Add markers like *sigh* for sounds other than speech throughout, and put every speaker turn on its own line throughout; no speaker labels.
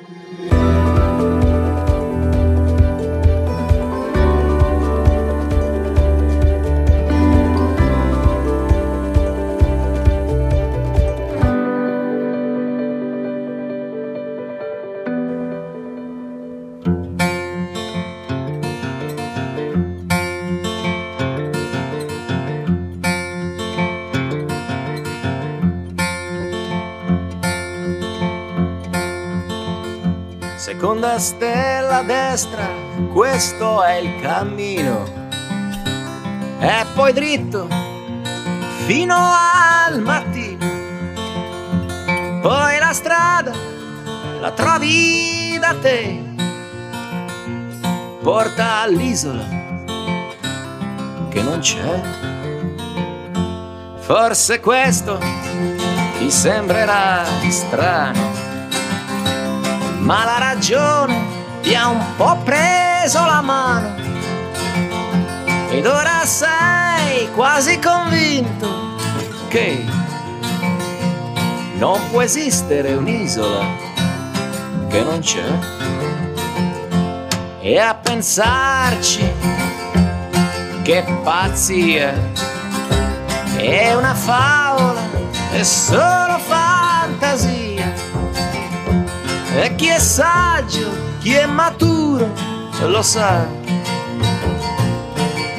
Música Seconda stella a destra, questo è il cammino. E poi dritto fino al mattino. Poi la strada la trovi da te. Porta all'isola che non c'è. Forse questo ti sembrerà strano ma la ragione ti ha un po' preso la mano. Ed ora sei quasi convinto che non può esistere un'isola che non c'è. E a pensarci che pazzia. È una favola è solo fantasia e chi è saggio, chi è maturo, lo sa.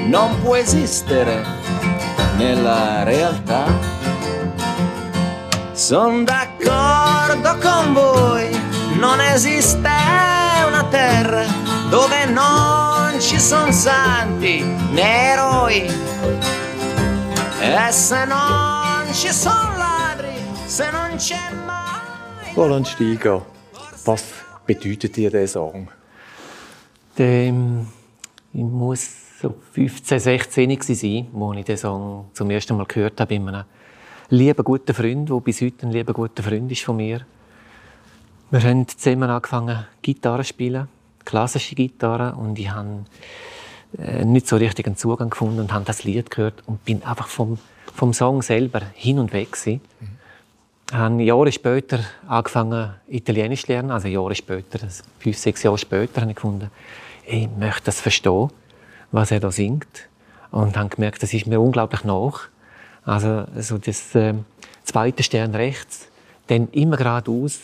Non può esistere nella realtà. Sono d'accordo con voi, non esiste una terra dove non ci sono santi né eroi. E se non ci sono ladri, se non c'è mai...
Roland Steiger. Was bedeutet dir dieser Song?
Der, ich muss so 15, 16 sein, als ich den Song zum ersten Mal gehört habe bei einem lieben, guten Freund, der bis heute ein lieber, guter Freund ist von mir. Wir haben zusammen angefangen, Gitarre zu spielen, klassische Gitarre, und ich habe äh, nicht so richtig einen Zugang gefunden und habe das Lied gehört und bin einfach vom, vom Song selber hin und weg gewesen. Mhm habe Jahre später angefangen, Italienisch zu lernen. Also Jahre später, fünf, sechs Jahre später, habe ich gefunden, ich möchte das verstehen, was er da singt. Und habe gemerkt, das ist mir unglaublich nach. Also so das äh, zweite Stern rechts, dann immer geradeaus,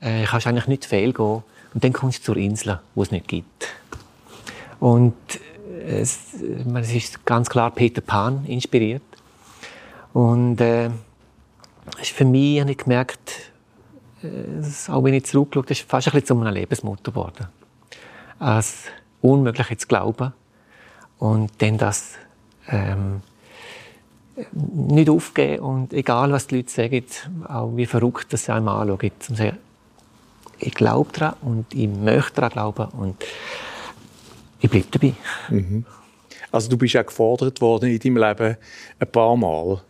äh, kannst eigentlich nicht fehlgehen. Und dann kommst du zur Insel, wo es nicht gibt. Und äh, es, es ist ganz klar Peter Pan inspiriert. Und äh, ist für mich, habe ich gemerkt, äh, auch wenn ich zurückschaue, das ist fast ein bisschen zu einem Lebensmotto geworden. Als Unmögliche zu glauben und dann das ähm, nicht aufgeben und egal, was die Leute sagen, auch wie verrückt das sie einem anschauen, zu sagen, ich glaube daran und ich möchte daran glauben und ich bleibe dabei. Mhm.
Also du bist auch gefordert worden in deinem Leben ein paar Mal.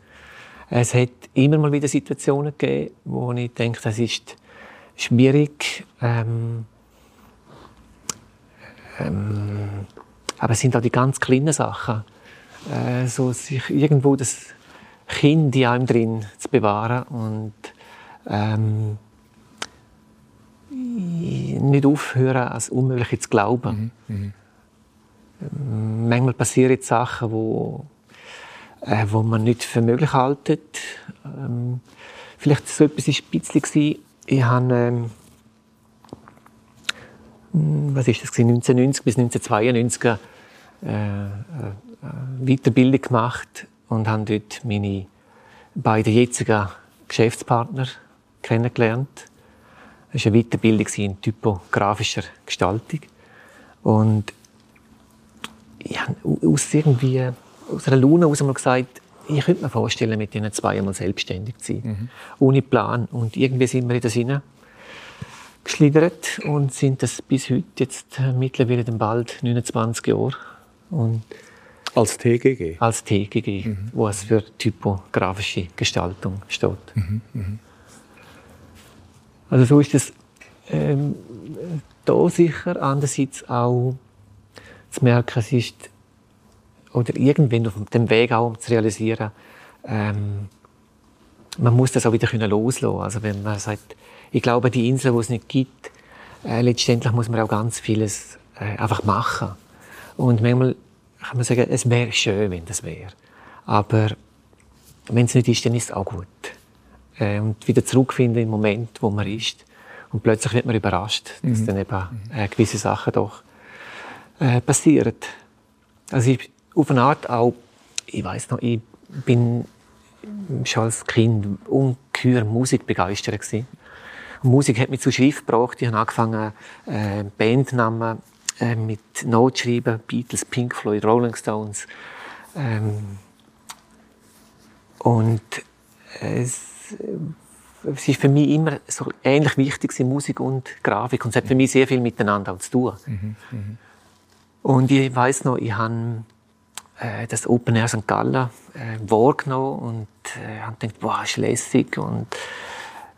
Es hat immer mal wieder Situationen gegeben, wo ich denke, das ist schwierig. Ähm, ähm, aber es sind auch die ganz kleinen Sachen. Äh, so sich irgendwo das Kind in einem drin zu bewahren und ähm, nicht aufhören, als Unmögliche zu glauben. Mhm. Mhm. Manchmal passieren Sachen, wo äh, wo man nicht für möglich haltet. Ähm, vielleicht so etwas war ein bisschen, ich habe, ähm, hm, was ist das, 1990 bis 1992 äh, äh, Weiterbildung gemacht und habe dort meine beiden jetzigen Geschäftspartner kennengelernt. Es war eine Weiterbildung in typografischer Gestaltung. Und ich habe aus irgendwie aus einer Laune heraus mal gesagt, ich könnte mir vorstellen, mit diesen zwei einmal selbstständig zu sein. Mhm. Ohne Plan. Und irgendwie sind wir in das hinein geschlittert und sind das bis heute jetzt mittlerweile dann bald 29 Jahre. Und
als TGG?
Als TGG, mhm. wo es für typografische Gestaltung steht. Mhm. Mhm. Also so ist es ähm, da sicher. Andererseits auch zu merken, es ist oder irgendwann auf dem Weg auch, um zu realisieren, ähm, man muss das auch wieder können loslassen. Also wenn man sagt, ich glaube, die Insel, die es nicht gibt, äh, letztendlich muss man auch ganz vieles äh, einfach machen. Und manchmal kann man sagen, es wäre schön, wenn das wäre. Aber wenn es nicht ist, dann ist es auch gut. Äh, und wieder zurückfinden im Moment, wo man ist. Und plötzlich wird man überrascht, dass mhm. dann eben äh, gewisse Sachen doch äh, passieren. Also ich, auf eine Art auch, ich weiß noch, ich bin schon als Kind ungeheuer musikbegeistert gewesen. Musik hat mich zu Schrift gebracht. Ich habe angefangen, äh, Bandnamen äh, mit Notes schreiben. Beatles, Pink Floyd, Rolling Stones. Ähm, und es, es ist für mich immer so ähnlich wichtig, Musik und Grafik. Und es hat für mich sehr viel miteinander zu tun. Mhm, mh. Und ich weiß noch, ich habe das Open Air St. Gallen äh, wahrgenommen und äh, habe gedacht, wow, ist lässig. Und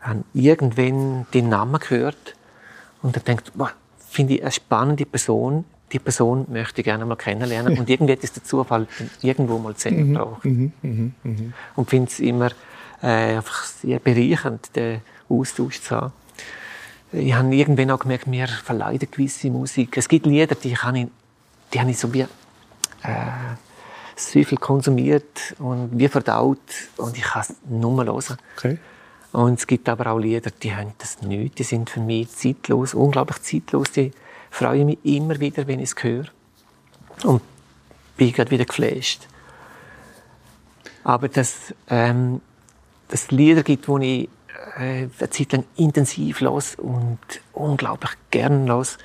habe irgendwann den Namen gehört und habe gedacht, wow, finde ich eine spannende Person. Die Person möchte ich gerne mal kennenlernen. *laughs* Und irgendwie hat es der Zufall irgendwo mal zusammengebracht. Mhm, mh, mh, mh. Und finde es immer äh, einfach sehr bereichernd, den Austausch zu haben. Ich habe irgendwann auch gemerkt, mir verleidet gewisse Musik. Es gibt Lieder, die, kann ich, die habe ich so wie äh, so viel konsumiert und wie verdaut und ich kann es nur mal hören. Okay. Und es gibt aber auch Lieder, die haben das nicht. Die sind für mich zeitlos, unglaublich zeitlos. Die freue mich immer wieder, wenn ich es höre. Und bin gerade wieder geflasht. Aber dass ähm, es Lieder gibt, die ich äh, eine Zeit lang intensiv los und unglaublich gern los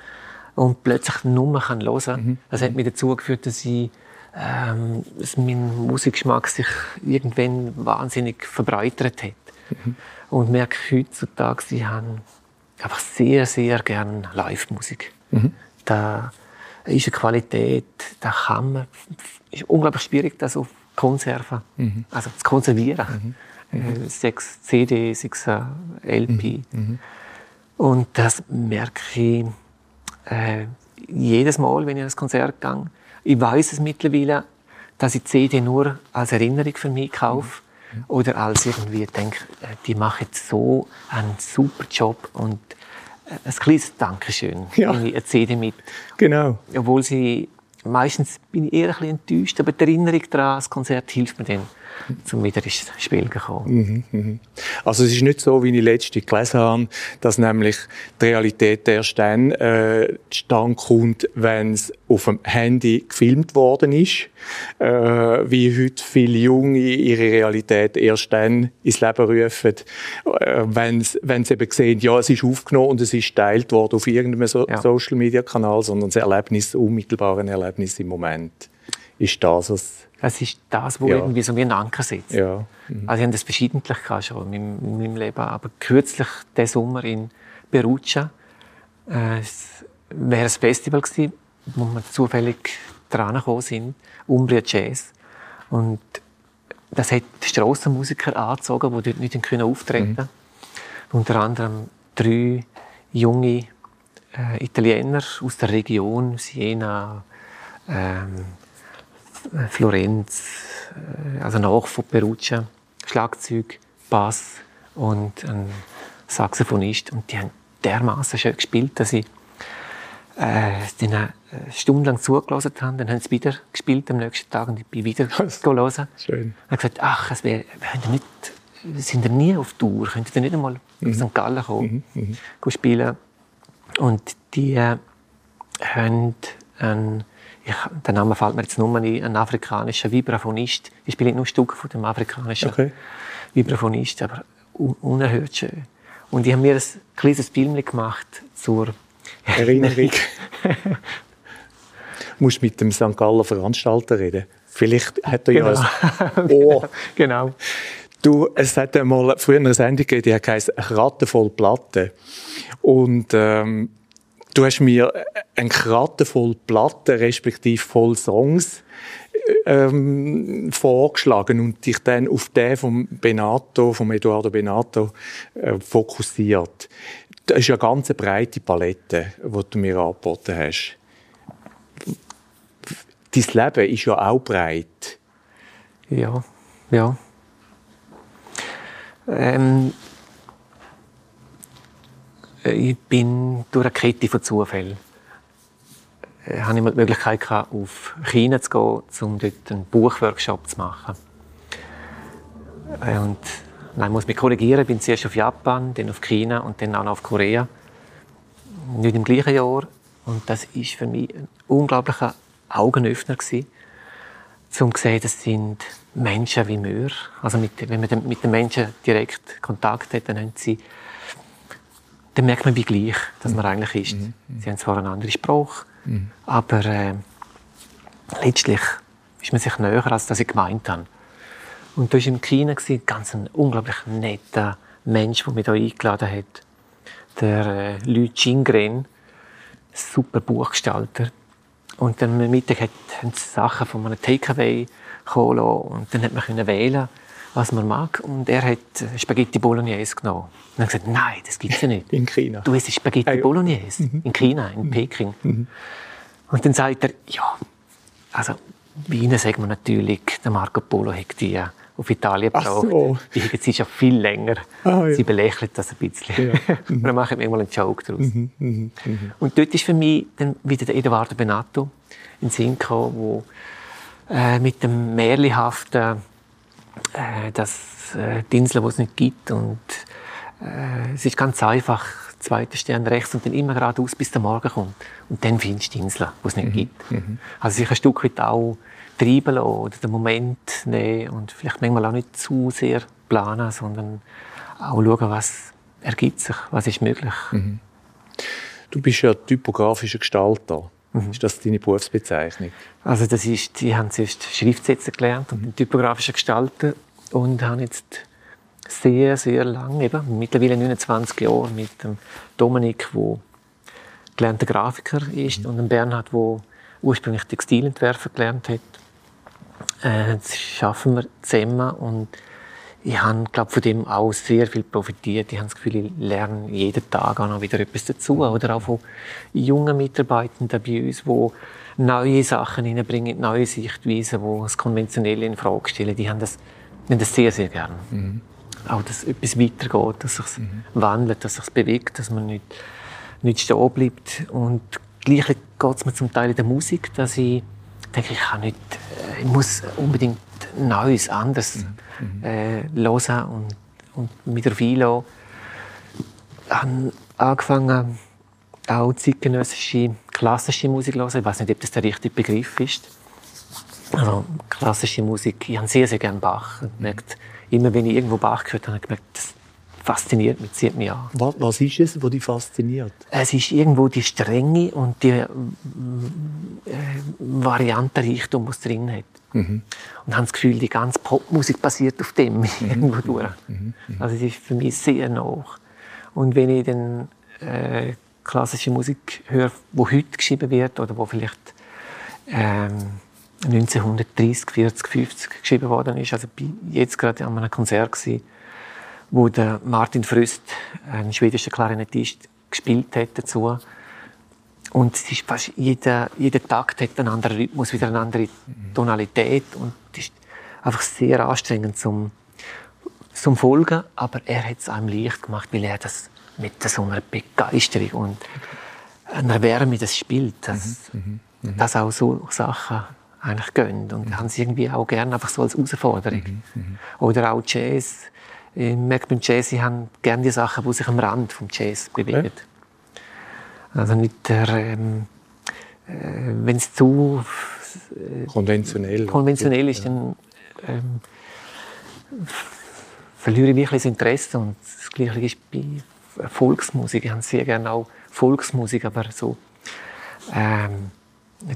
und plötzlich nur kann hören. Mhm. Das hat mich dazu geführt, dass ich ähm, dass mein Musikgeschmack sich irgendwann wahnsinnig verbreitert hat. Mhm. Und merke heutzutage, sie haben einfach sehr, sehr gern Live-Musik. Mhm. Da ist eine Qualität, da kann man, ist unglaublich schwierig, das auf Konserven, mhm. also zu konservieren. Mhm. mhm. Äh, sechs CD, sechs LP. Mhm. mhm. Und das merke ich äh, jedes Mal, wenn ich ins Konzert gehe. Ich weiß es mittlerweile, dass ich die CD nur als Erinnerung für mich kaufe mhm. oder als irgendwie denke, äh, die machen so einen super Job und äh, ein kleines Dankeschön. *laughs* Ja. Eine CD mit.
Genau.
Obwohl sie, meistens bin ich eher ein bisschen enttäuscht, aber die Erinnerung daran, das Konzert hilft mir dann zum wieder ins Spiel gekommen.
Mhm, mhm. Also es ist nicht so, wie ich letztens gelesen habe, dass nämlich die Realität erst dann äh, zustande kommt, wenn es auf dem Handy gefilmt worden ist, äh, wie heute viele Junge ihre Realität erst dann ins Leben rufen, äh, wenn sie eben sehen, ja, es ist aufgenommen und es ist geteilt worden auf irgendeinem so ja. Social-Media-Kanal, sondern das Erlebnis, unmittelbare Erlebnis im Moment ist das, was
das ist das, was ja. irgendwie so wie ein Anker sitzt.
Ja.
Mhm. Also ich habe das verschiedentlich schon in meinem, in meinem Leben, aber kürzlich diesen Sommer in Perugia äh, es wäre ein Festival gewesen, wo wir zufällig dran gekommen sind, Umbria Jazz. Und das hat Strassenmusiker angezogen, die dort nicht können auftreten konnten. Mhm. Unter anderem drei junge äh, Italiener aus der Region, Siena, ähm, Florenz, äh, also nach von Perugia, Schlagzeug, Bass und ein Saxophonist. Und die haben dermaßen schön gespielt, dass ich äh, denen äh, stundenlang zugelassen habe. Dann haben sie wieder gespielt am nächsten Tag und ich bin wieder *laughs* gelesen. Schön. Und gesagt, ach, es wäre, nicht, sind ihr nie auf Tour, könnt ihr nicht einmal mhm. nach St. Gallen kommen, mhm. Mhm. spielen. Und die äh, haben einen ich, der Name fällt mir jetzt nur ein, ein afrikanischer Vibraphonist. Ich spiele nicht nur Stücke von dem afrikanischen okay. Vibraphonist, aber un unerhört schön. Und ich habe mir ein kleines Film gemacht zur
Erinnerung. du *laughs* musst mit dem St. Galler Veranstalter reden. Vielleicht hat er genau. ja ein *laughs* Ohr.
genau.
Du, es hat einmal früher eine Sendung gegeben, die heisst «Ratte voll Platte». Und ähm, Du hast mir einen Kratten voll Platten, respektive voll Songs ähm, vorgeschlagen und dich dann auf den vom Benato, vom Eduardo Benato äh, fokussiert. Das ist eine ganz breite Palette, die du mir angeboten hast. Dein Leben ist ja auch breit.
Ja, ja. Ähm, ich bin durch eine Kette von Zufällen äh, habe ich mal die Möglichkeit gehabt, auf China zu gehen, um dort einen Buchworkshop zu machen. Äh, und nein, ich muss mich korrigieren, ich bin zuerst auf Japan, dann auf China und dann auch noch auf Korea. Nicht im gleichen Jahr. Und das war für mich ein unglaublicher Augenöffner gewesen, um zu sehen, das sind Menschen wie wir. Also mit, wenn man mit den Menschen direkt Kontakt hat, dann haben sie dann merkt man, wie gleich dass man eigentlich ist. Mhm. Sie haben zwar eine andere Sprache, mhm. aber äh, letztlich ist man sich näher, als das ich gemeint habe. Und da war China ein ganz ein unglaublich netter Mensch, der mich hier eingeladen hat. Der äh, Lü Chingren, super Buchgestalter. Und dann am Mittag hat, haben sie Sachen von einem Takeaway geholt und dann hat man wählen was man mag. Und er hat Spaghetti Bolognese genommen. Und er hat gesagt, nein, das gibt es ja nicht.
In China?
Du isst Spaghetti ah, ja. Bolognese. Mhm. In China, in mhm. Peking. Mhm. Und dann sagt er, ja, also Weine sagen wir natürlich, der Marco Polo hat die auf Italien gebraucht. So. Die haben sie schon viel länger. Ah, ja. Sie belächelt das ein bisschen. Ja. *laughs* Mhm. Wir machen manchmal einen Joke daraus. Und dort ist für mich dann wieder der Eduardo Benato in den Sinn gekommen, wo äh, mit dem märchenhaften äh, das äh, die Insel, die es nicht gibt. Und äh, es ist ganz einfach, zweiter Stern rechts und dann immer geradeaus, bis der Morgen kommt. Und dann findest du die Insel, die es nicht mhm. gibt. Mhm. Also sich ein Stück weit auch treiben lassen oder den Moment nehmen und vielleicht manchmal auch nicht zu sehr planen, sondern auch schauen, was ergibt sich, was ist möglich. Mhm.
Du bist ja typografischer Gestalter. Mhm. Ist das deine Berufsbezeichnung?
Also das ist, ich habe zuerst Schriftsetzer gelernt und bin typografischer Gestalter und habe jetzt sehr, sehr lange, eben, mittlerweile 29 Jahre mit dem Dominik, der gelernter Grafiker ist, mhm. und dem Bernhard, der ursprünglich Textilentwerfer gelernt hat. Äh, das schaffen wir zusammen und ich habe, glaube von dem auch sehr viel profitiert. Ich habe das Gefühl, ich lerne jeden Tag auch noch wieder etwas dazu. Oder auch von jungen Mitarbeitenden bei uns, die neue Sachen hineinbringen, neue Sichtweisen, die das Konventionelle in Frage stellen. Die haben das, die haben das sehr, sehr gern. Mhm. Auch, dass etwas weitergeht, dass sich mhm. wandelt, dass sich bewegt, dass man nicht, nicht stehen bleibt. Und gleich geht es mir zum Teil in der Musik, dass ich denke, ich, kann nicht, äh, ich muss unbedingt Neues, anderes mhm. äh, hören und, und mit der Vilo habe angefangen, auch zeitgenössische klassische Musik zu hören. Ich weiß nicht, ob das der richtige Begriff ist. Also klassische Musik, ich habe sehr, sehr gerne Bach. Ich merkt, immer wenn ich irgendwo Bach gehört habe, habe ich gemerkt, das fasziniert mich, zieht mich an.
Was, was ist es, was dich fasziniert?
Es ist irgendwo die Strenge und die äh, Variantenreichtum, die es drin hat. Mhm. Und habe das Gefühl, die ganze Popmusik basiert auf dem *laughs* mhm. irgendwo durch. Mhm. mhm. Also es ist für mich sehr nah. Und wenn ich dann äh, klassische Musik höre, die heute geschrieben wird oder wo vielleicht ähm, 1930, 40, 50 geschrieben worden ist, also ich jetzt gerade an einem Konzert gewesen, wo der Martin Fröst, ein schwedischer Klarinettist, gespielt hat dazu. Und es ist fast jeder, jeder Takt hat einen anderen Rhythmus, wieder eine andere Tonalität. Und es ist einfach sehr anstrengend zum, zum Folgen. Aber er hat es einem leicht gemacht, weil er das mit so einer Begeisterung und einer Wärme das spielt. Dass, mhm, mhm, mhm. dass auch so Sachen eigentlich gehen. Und mhm. haben sie irgendwie auch gerne einfach so als Herausforderung. Mhm, mhm. Oder auch Jazz ich merke beim Jazz, ich habe gerne die Sachen, die sich am Rand vom Jazz bewegen. Ja. Also nicht der, ähm, äh, wenn es zu
äh, konventionell,
konventionell ist, dann ähm, verliere ich wirklich das Interesse. Und das Gleiche ist bei Volksmusik. Ich habe sehr gerne auch Volksmusik, aber so ähm,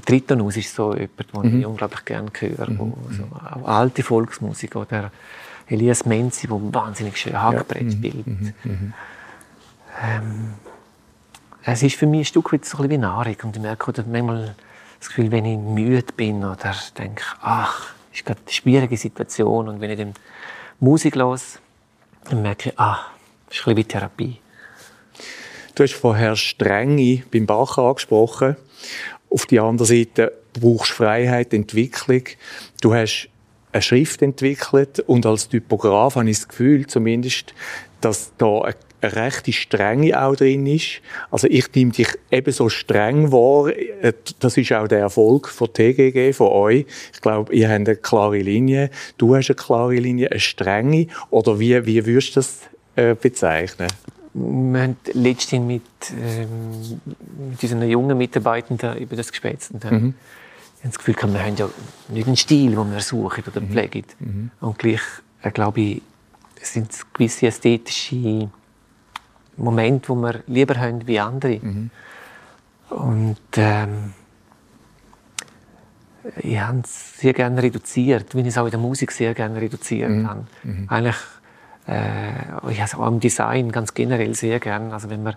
Tritonus ist so jemand, den mhm. ich unglaublich gerne höre. Mhm. So, auch alte Volksmusik oder Elias Menzi, der wahnsinnig schön Hackbrett ja. spielt. Mhm. Mhm. Ähm, es ist für mich ein Stück weit so ein wie Nahrung. Und ich merke oder manchmal das Gefühl, wenn ich müde bin oder denke, ach, ist gerade eine schwierige Situation. Und wenn ich dann Musik los, dann merke ich, ah, das ist ein bisschen wie Therapie.
Du hast vorher Strenge beim Bach angesprochen. Auf der anderen Seite brauchst du Freiheit, Entwicklung. Du hast eine Schrift entwickelt und als Typograf habe ich das Gefühl, zumindest, dass da eine eine rechte Strenge auch drin ist. Also ich nehme dich ebenso streng wahr. Äh, das ist auch der Erfolg von TGG, von euch. Ich glaube, ihr habt eine klare Linie. Du hast eine klare Linie, eine strenge. Oder wie, wie würdest du das äh, bezeichnen?
Wir haben letztens mit, ähm, mit unseren jungen Mitarbeitenden über das. Und, mhm. Ich habe das Gefühl, wir haben ja nicht einen Stil, den wir suchen oder mhm. pflegen. Mhm. Und gleich, äh, glaube ich, sind es gewisse ästhetische Momente, die wir lieber haben wie andere. Mhm. Und ähm, ich habe es sehr gerne reduziert, wie ich es auch in der Musik sehr gerne reduziert mhm. habe. Mhm. Eigentlich, äh, ich habe es auch im Design ganz generell sehr gerne. Also wenn man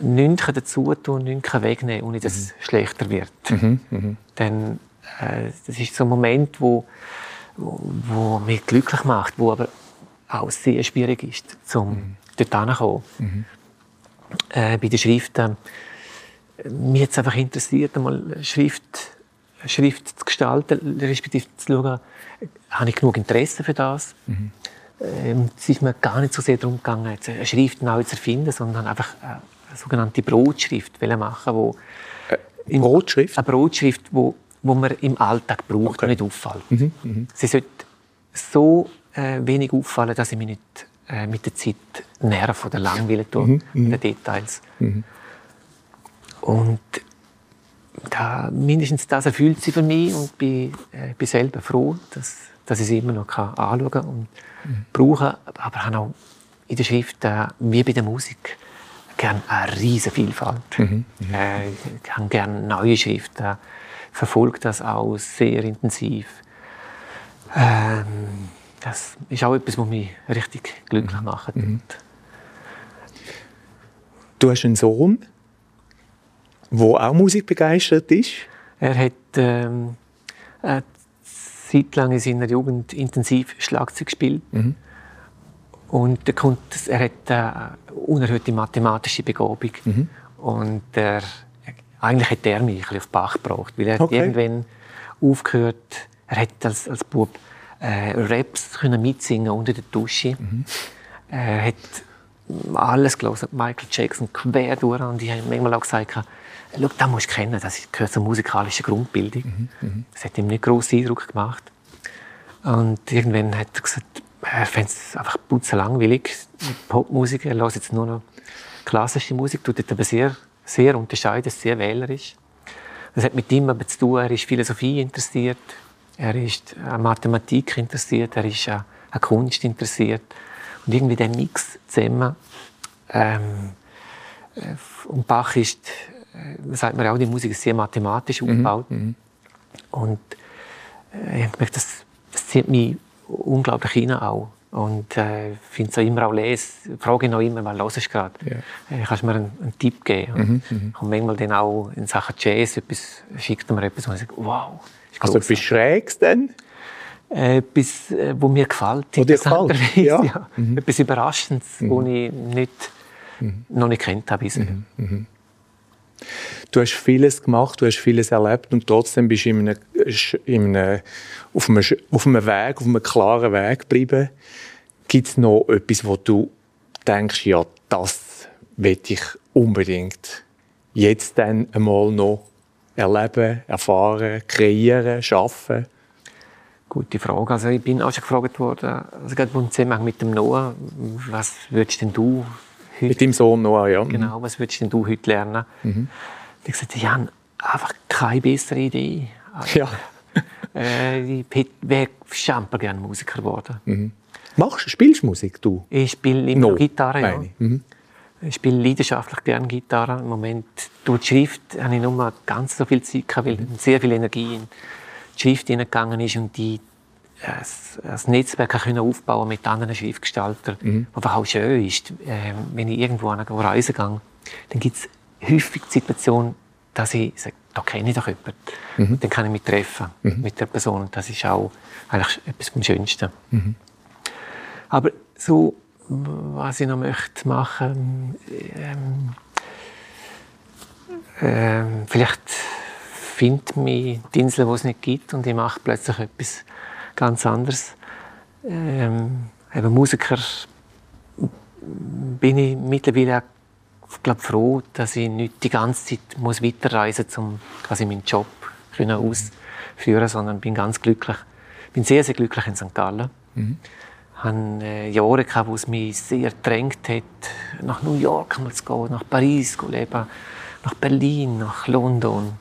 nichts dazu tun, nichts wegnehmen, ohne dass es mhm. schlechter wird. Mhm. Mhm. Dann, äh, das ist so ein Moment, wo, wo, wo mich glücklich macht, wo aber auch sehr schwierig ist, zum mhm. dort hinzukommen. Mhm. Äh, bei der Schrift, äh, mich es einfach interessiert, einmal Schrift, Schrift zu gestalten, respektive zu schauen, habe ich genug Interesse für das. Mhm. Ähm, es ist mir gar nicht so sehr darum gegangen, eine Schrift neu zu erfinden, sondern einfach eine sogenannte Brotschrift machen, wo
äh, Brotschrift?
Eine Brotschrift, wo, wo man im Alltag braucht okay. und nicht auffällt. Mhm. Mhm. Sie sollte so äh, wenig auffallen, dass ich mich nicht äh, mit der Zeit nerv oder langweilen tue, mhm. den Details. Mhm. Und da, mindestens das erfüllt sie für mich und bin, äh, bin selber froh, dass, dass ich sie immer noch kann anschauen kann und mhm. brauchen Aber habe auch in der Schrift, äh, wie bei der Musik, gerne eine riesige Vielfalt. Mhm. Mhm. Äh, ich habe gerne neue Schriften, verfolge das auch sehr intensiv. Ähm, das ist auch etwas, was mich richtig glücklich mhm. macht. Mhm.
Du hast einen Sohn, der auch Musik begeistert ist.
Er hat ähm, eine Zeit lang in seiner Jugend intensiv Schlagzeug gespielt. Mhm. Und er, kommt, er hat eine unerhörte mathematische Begabung. Mhm. Und er, eigentlich hat er mich ein auf Bach gebracht, weil er okay. irgendwann aufgehört, er hat als, als Bub äh, Raps können mitsingen unter der Dusche. Mhm. Er hat alles gelesen, Michael Jackson quer durch. Und ich habe manchmal auch gesagt, schau, das musst du kennen, das gehört zur musikalischen Grundbildung. Mhm. Mhm. Das hat ihm nicht großen Eindruck gemacht. Und irgendwann hat er gesagt, er fände es einfach langweilig mit Popmusik. Er hört jetzt nur noch klassische Musik, tut aber sehr, sehr unterscheiden, sehr wählerisch. Das hat mit ihm aber zu tun, er ist Philosophie interessiert, er ist an Mathematik interessiert, er ist an, an Kunst interessiert. Und irgendwie der Mix zusammen. Ähm, äh, und Bach ist, äh, sagt man auch, die Musik ist sehr mathematisch mhm, aufgebaut. Mhm. Und äh, ich merke, das, das zieht mich unglaublich hin auch. Und äh, finde es auch immer auch lesen, frage noch immer, was hörst du gerade? Ja. Äh, kannst du mir einen, einen Tipp geben? Mhm, mhm. und manchmal dann auch in Sachen Jazz etwas, schickt er mir etwas, wo ich sage, wow,
also etwas Schräges denn?
Äh, etwas, äh, wo mir gefällt.
Wo dir gefällt? Ja.
ja. Mhm. Etwas Überraschendes, mhm. was ich nicht, mhm. noch nicht kennt habe bisher. Mhm.
Du hast vieles gemacht, du hast vieles erlebt und trotzdem bist du in einem, in einem, auf, einem, auf einem Weg, auf einem klaren Weg geblieben. Gibt es noch etwas, wo du denkst, ja, das will ich unbedingt jetzt dann einmal noch erleben, erfahren, kreieren, schaffen?
Gute Frage. Also ich bin auch schon gefragt worden, also gerade im Zusammenhang mit dem Noah, was würdest denn du
heute... Mit dem Sohn Noah, ja.
Genau, was würdest denn du heute lernen? Mhm. Ich ich habe einfach keine bessere Idee. Also, ja. *laughs* äh, ich wäre schon gerne Musiker geworden.
Mhm. Machst, spielst du Musik, du?
Ich spiele immer no. Gitarre, ja. Mhm. Ich spiele leidenschaftlich gerne Gitarre. Im Moment durch die Schrift habe ich nicht mehr ganz so viel Zeit gehabt, weil sehr viel Energie in die Schrift hineingegangen ist und die äh, ein Netzwerk können aufbauen mit anderen Schriftgestaltern, mhm. was auch schön ist. Äh, wenn ich irgendwo an eine Reise gehe, dann gibt es häufig die Situation, dass ich sage, da kenne ich doch jemanden. Mhm. Dann kann ich mich treffen mhm. mit der Person. Und das ist auch eigentlich etwas vom Schönsten. Mhm. Aber so was ich noch möchte machen ähm, ähm, vielleicht findet mich die Insel, die es nicht gibt und ich mache plötzlich etwas ganz anderes. Ähm, eben Musiker bin ich mittlerweile auch, glaub, froh, dass ich nicht die ganze Zeit muss weiterreisen muss, um quasi meinen Job können ausführen sondern bin ganz glücklich. bin sehr, sehr glücklich in St. Gallen. Mhm. Ich hatte äh, Jahre, gehabt, wo es mich sehr drängt hat, nach New York mal zu gehen, nach Paris zu leben, nach Berlin, nach London.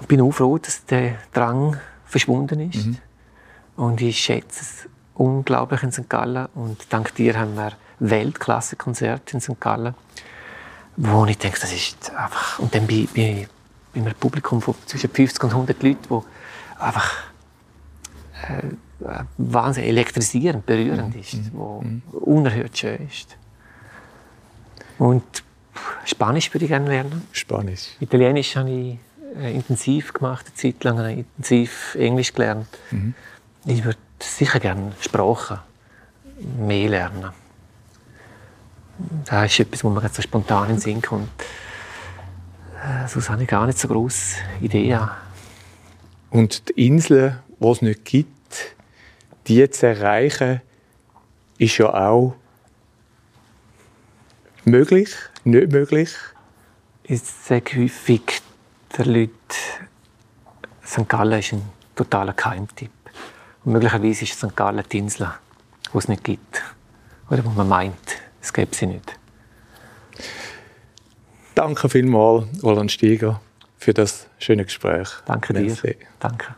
Ich bin auch froh, dass der Drang verschwunden ist. Mhm. Und ich schätze es unglaublich in St. Gallen. Und dank dir haben wir Weltklasse-Konzerte in St. Gallen, wo ich denke, das ist einfach... Und dann bin, bin, bin einem Publikum von zwischen 50 und 100 Leuten, wo einfach äh, wahnsinnig elektrisierend, berührend mhm. ist, mhm. wo mhm. unerhört schön ist. Und Spanisch würde ich gerne lernen.
Spanisch.
Italienisch habe ich äh, intensiv gemacht, eine Zeit lang ich intensiv Englisch gelernt. Mhm. Ich würde sicher gerne Sprachen mehr lernen. Das ist etwas, wo mir jetzt so spontan in den Sinn kommt. Äh, sonst habe ich gar nicht so große Ideen.
Und die Inseln, die es nicht gibt, die zu erreichen, ist ja auch möglich, nicht möglich.
Ich sage häufig den Leuten, St. Gallen ist ein totaler Keimtipp. Und möglicherweise ist St. Gallen die Insel, die es nicht gibt. Oder wo man meint, es gäbe sie nicht.
Danke vielmals, Roland Steiger, für das schöne Gespräch.
Danke dir. Merci. Danke.